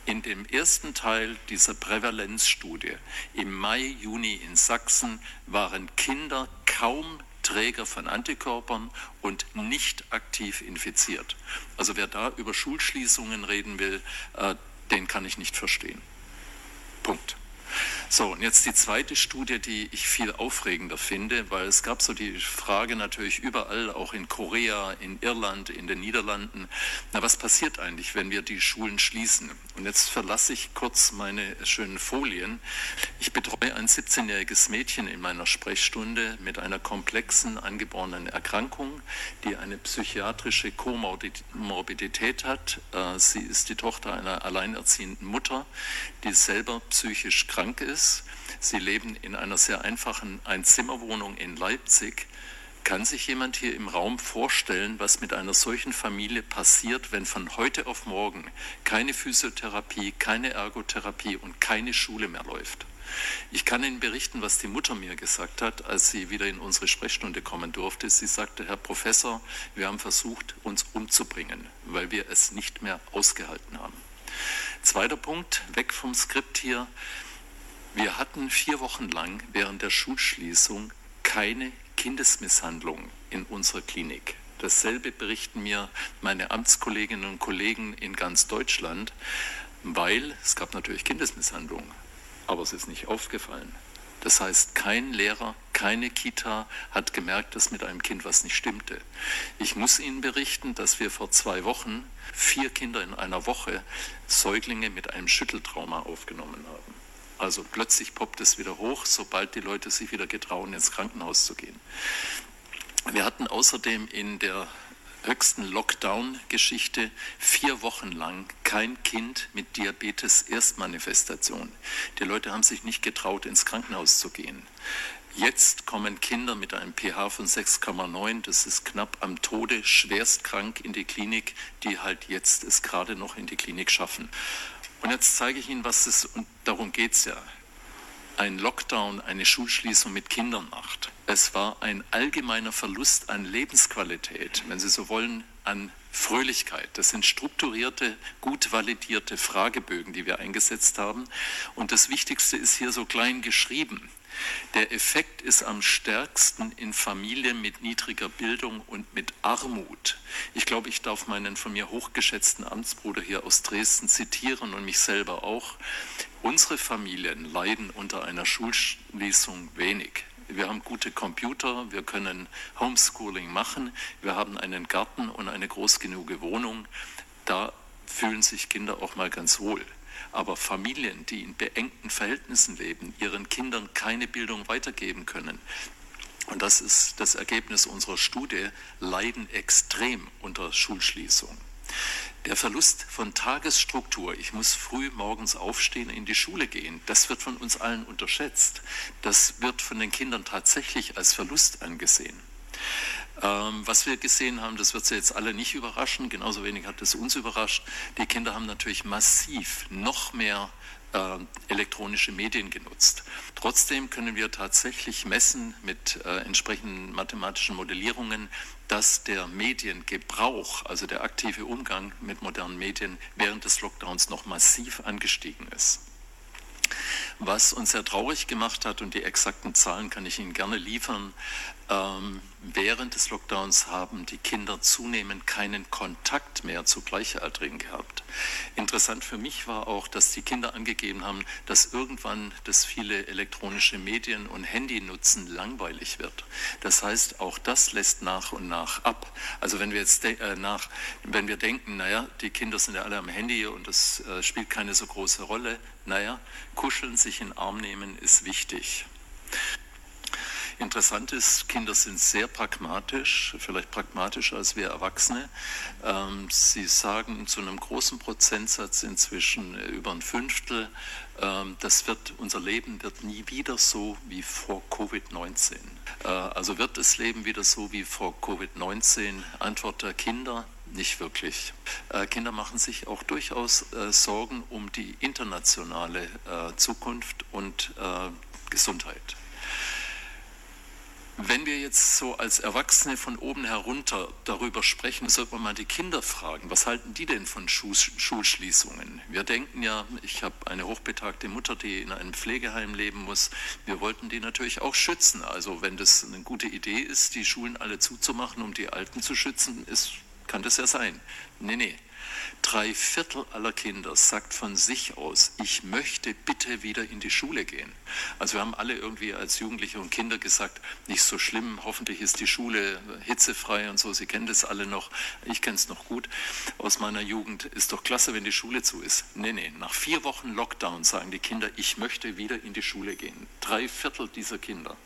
In dem ersten Teil dieser Prävalenzstudie im Mai, Juni in Sachsen waren Kinder kaum Träger von Antikörpern und nicht aktiv infiziert. Also wer da über Schulschließungen reden will, äh, den kann ich nicht verstehen. Punkt. So, und jetzt die zweite Studie, die ich viel aufregender finde, weil es gab so die Frage natürlich überall, auch in Korea, in Irland, in den Niederlanden, na was passiert eigentlich, wenn wir die Schulen schließen? Und jetzt verlasse ich kurz meine schönen Folien. Ich betreue ein 17-jähriges Mädchen in meiner Sprechstunde mit einer komplexen angeborenen Erkrankung, die eine psychiatrische Komorbidität hat. Äh, sie ist die Tochter einer alleinerziehenden Mutter, die selber psychisch krank ist ist. Sie leben in einer sehr einfachen Einzimmerwohnung in Leipzig. Kann sich jemand hier im Raum vorstellen, was mit einer solchen Familie passiert, wenn von heute auf morgen keine Physiotherapie, keine Ergotherapie und keine Schule mehr läuft? Ich kann Ihnen berichten, was die Mutter mir gesagt hat, als sie wieder in unsere Sprechstunde kommen durfte. Sie sagte, Herr Professor, wir haben versucht, uns umzubringen, weil wir es nicht mehr ausgehalten haben. Zweiter Punkt, weg vom Skript hier. Wir hatten vier Wochen lang während der Schulschließung keine Kindesmisshandlung in unserer Klinik. Dasselbe berichten mir meine Amtskolleginnen und Kollegen in ganz Deutschland, weil es gab natürlich Kindesmisshandlung, aber es ist nicht aufgefallen. Das heißt, kein Lehrer, keine Kita hat gemerkt, dass mit einem Kind was nicht stimmte. Ich muss Ihnen berichten, dass wir vor zwei Wochen vier Kinder in einer Woche Säuglinge mit einem Schütteltrauma aufgenommen haben. Also plötzlich poppt es wieder hoch, sobald die Leute sich wieder getrauen, ins Krankenhaus zu gehen. Wir hatten außerdem in der höchsten Lockdown-Geschichte vier Wochen lang kein Kind mit Diabetes-Erstmanifestation. Die Leute haben sich nicht getraut, ins Krankenhaus zu gehen. Jetzt kommen Kinder mit einem pH von 6,9, das ist knapp am Tode, schwerst krank in die Klinik, die halt jetzt es gerade noch in die Klinik schaffen. Und jetzt zeige ich Ihnen, was es, und darum geht es ja, ein Lockdown, eine Schulschließung mit Kindern macht. Es war ein allgemeiner Verlust an Lebensqualität, wenn Sie so wollen, an Fröhlichkeit. Das sind strukturierte, gut validierte Fragebögen, die wir eingesetzt haben. Und das Wichtigste ist hier so klein geschrieben. Der Effekt ist am stärksten in Familien mit niedriger Bildung und mit Armut. Ich glaube, ich darf meinen von mir hochgeschätzten Amtsbruder hier aus Dresden zitieren und mich selber auch. Unsere Familien leiden unter einer Schulschließung wenig. Wir haben gute Computer, wir können Homeschooling machen, wir haben einen Garten und eine groß genug Wohnung. Da fühlen sich Kinder auch mal ganz wohl. Aber Familien, die in beengten Verhältnissen leben, ihren Kindern keine Bildung weitergeben können, und das ist das Ergebnis unserer Studie, leiden extrem unter Schulschließung. Der Verlust von Tagesstruktur, ich muss früh morgens aufstehen, in die Schule gehen, das wird von uns allen unterschätzt. Das wird von den Kindern tatsächlich als Verlust angesehen. Ähm, was wir gesehen haben, das wird Sie jetzt alle nicht überraschen, genauso wenig hat es uns überrascht. Die Kinder haben natürlich massiv noch mehr äh, elektronische Medien genutzt. Trotzdem können wir tatsächlich messen mit äh, entsprechenden mathematischen Modellierungen, dass der Mediengebrauch, also der aktive Umgang mit modernen Medien während des Lockdowns noch massiv angestiegen ist. Was uns sehr traurig gemacht hat, und die exakten Zahlen kann ich Ihnen gerne liefern, ähm, während des Lockdowns haben die Kinder zunehmend keinen Kontakt mehr zu Gleichaltrigen gehabt. Interessant für mich war auch, dass die Kinder angegeben haben, dass irgendwann das viele elektronische Medien und Handy nutzen langweilig wird. Das heißt, auch das lässt nach und nach ab. Also wenn wir jetzt äh, nach, wenn wir denken, naja, die Kinder sind ja alle am Handy und das äh, spielt keine so große Rolle, naja, kuscheln, sich in den Arm nehmen ist wichtig. Interessant ist, Kinder sind sehr pragmatisch, vielleicht pragmatischer als wir Erwachsene. Ähm, sie sagen zu einem großen Prozentsatz inzwischen äh, über ein Fünftel, ähm, das wird, unser Leben wird nie wieder so wie vor Covid-19. Äh, also wird das Leben wieder so wie vor Covid-19? Antwort der Kinder, nicht wirklich. Äh, Kinder machen sich auch durchaus Sorgen um die internationale Zukunft und Gesundheit. Wenn wir jetzt so als Erwachsene von oben herunter darüber sprechen, sollte man mal die Kinder fragen, was halten die denn von Schulschließungen? Wir denken ja, ich habe eine hochbetagte Mutter, die in einem Pflegeheim leben muss. Wir wollten die natürlich auch schützen. Also wenn das eine gute Idee ist, die Schulen alle zuzumachen, um die Alten zu schützen, ist, kann das ja sein. Nee, nee. Drei Viertel aller Kinder sagt von sich aus, ich möchte bitte wieder in die Schule gehen. Also wir haben alle irgendwie als Jugendliche und Kinder gesagt, nicht so schlimm, hoffentlich ist die Schule hitzefrei und so, Sie kennen das alle noch, ich kenne es noch gut aus meiner Jugend, ist doch klasse, wenn die Schule zu ist. Nee, nee, nach vier Wochen Lockdown sagen die Kinder, ich möchte wieder in die Schule gehen. Drei Viertel dieser Kinder.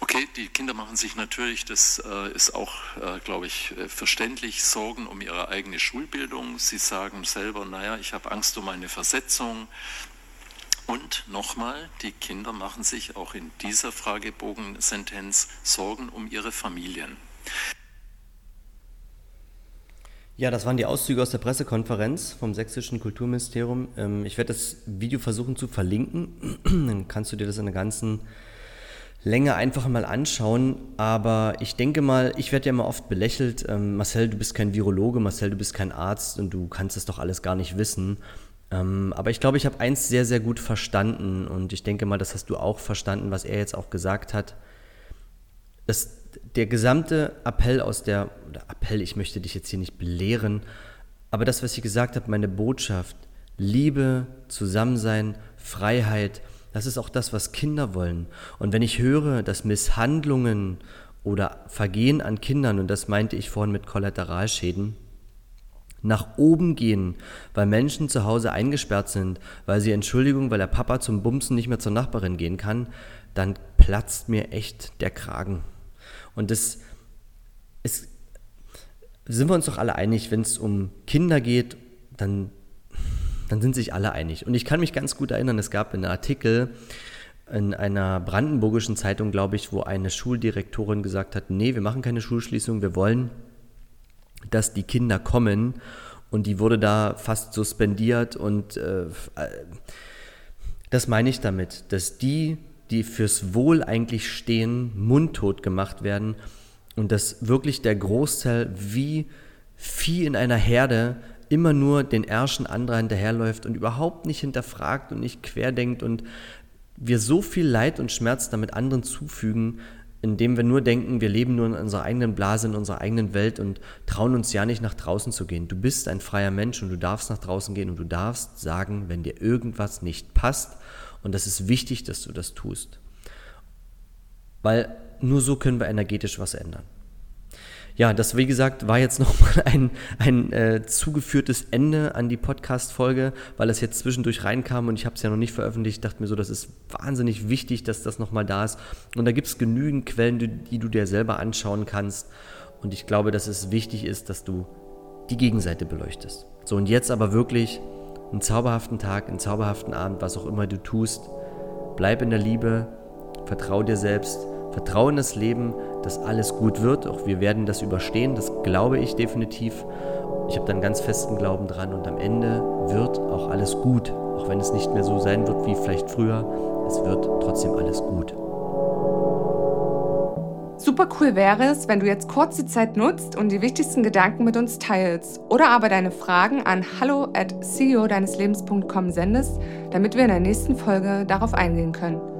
Okay, die Kinder machen sich natürlich, das äh, ist auch, äh, glaube ich, äh, verständlich, Sorgen um ihre eigene Schulbildung. Sie sagen selber, naja, ich habe Angst um eine Versetzung. Und nochmal, die Kinder machen sich auch in dieser Fragebogensentenz Sorgen um ihre Familien. Ja, das waren die Auszüge aus der Pressekonferenz vom Sächsischen Kulturministerium. Ähm, ich werde das Video versuchen zu verlinken. Dann kannst du dir das in der ganzen länger einfach mal anschauen. Aber ich denke mal, ich werde ja immer oft belächelt, ähm, Marcel, du bist kein Virologe, Marcel, du bist kein Arzt und du kannst das doch alles gar nicht wissen. Ähm, aber ich glaube, ich habe eins sehr, sehr gut verstanden und ich denke mal, das hast du auch verstanden, was er jetzt auch gesagt hat. Das, der gesamte Appell aus der, oder Appell, ich möchte dich jetzt hier nicht belehren, aber das, was ich gesagt habe, meine Botschaft, Liebe, Zusammensein, Freiheit, das ist auch das, was Kinder wollen. Und wenn ich höre, dass Misshandlungen oder Vergehen an Kindern, und das meinte ich vorhin mit Kollateralschäden, nach oben gehen, weil Menschen zu Hause eingesperrt sind, weil sie, Entschuldigung, weil der Papa zum Bumsen nicht mehr zur Nachbarin gehen kann, dann platzt mir echt der Kragen. Und das ist, sind wir uns doch alle einig, wenn es um Kinder geht, dann dann sind sich alle einig. Und ich kann mich ganz gut erinnern, es gab einen Artikel in einer brandenburgischen Zeitung, glaube ich, wo eine Schuldirektorin gesagt hat, nee, wir machen keine Schulschließung, wir wollen, dass die Kinder kommen. Und die wurde da fast suspendiert. Und äh, das meine ich damit, dass die, die fürs Wohl eigentlich stehen, mundtot gemacht werden und dass wirklich der Großteil wie Vieh in einer Herde immer nur den Ärschen anderer hinterherläuft und überhaupt nicht hinterfragt und nicht querdenkt und wir so viel Leid und Schmerz damit anderen zufügen, indem wir nur denken, wir leben nur in unserer eigenen Blase, in unserer eigenen Welt und trauen uns ja nicht nach draußen zu gehen. Du bist ein freier Mensch und du darfst nach draußen gehen und du darfst sagen, wenn dir irgendwas nicht passt. Und das ist wichtig, dass du das tust. Weil nur so können wir energetisch was ändern ja, das, wie gesagt, war jetzt nochmal ein, ein äh, zugeführtes Ende an die Podcast-Folge, weil es jetzt zwischendurch reinkam und ich habe es ja noch nicht veröffentlicht. Ich dachte mir so, das ist wahnsinnig wichtig, dass das nochmal da ist. Und da gibt es genügend Quellen, die, die du dir selber anschauen kannst. Und ich glaube, dass es wichtig ist, dass du die Gegenseite beleuchtest. So, und jetzt aber wirklich einen zauberhaften Tag, einen zauberhaften Abend, was auch immer du tust. Bleib in der Liebe, vertrau dir selbst, vertrau in das Leben, dass alles gut wird. Auch wir werden das überstehen, das glaube ich definitiv. Ich habe dann ganz festen Glauben dran und am Ende wird auch alles gut. Auch wenn es nicht mehr so sein wird wie vielleicht früher, es wird trotzdem alles gut. Super cool wäre es, wenn du jetzt kurz die Zeit nutzt und die wichtigsten Gedanken mit uns teilst oder aber deine Fragen an hallo at ceo deines Lebens.com sendest, damit wir in der nächsten Folge darauf eingehen können.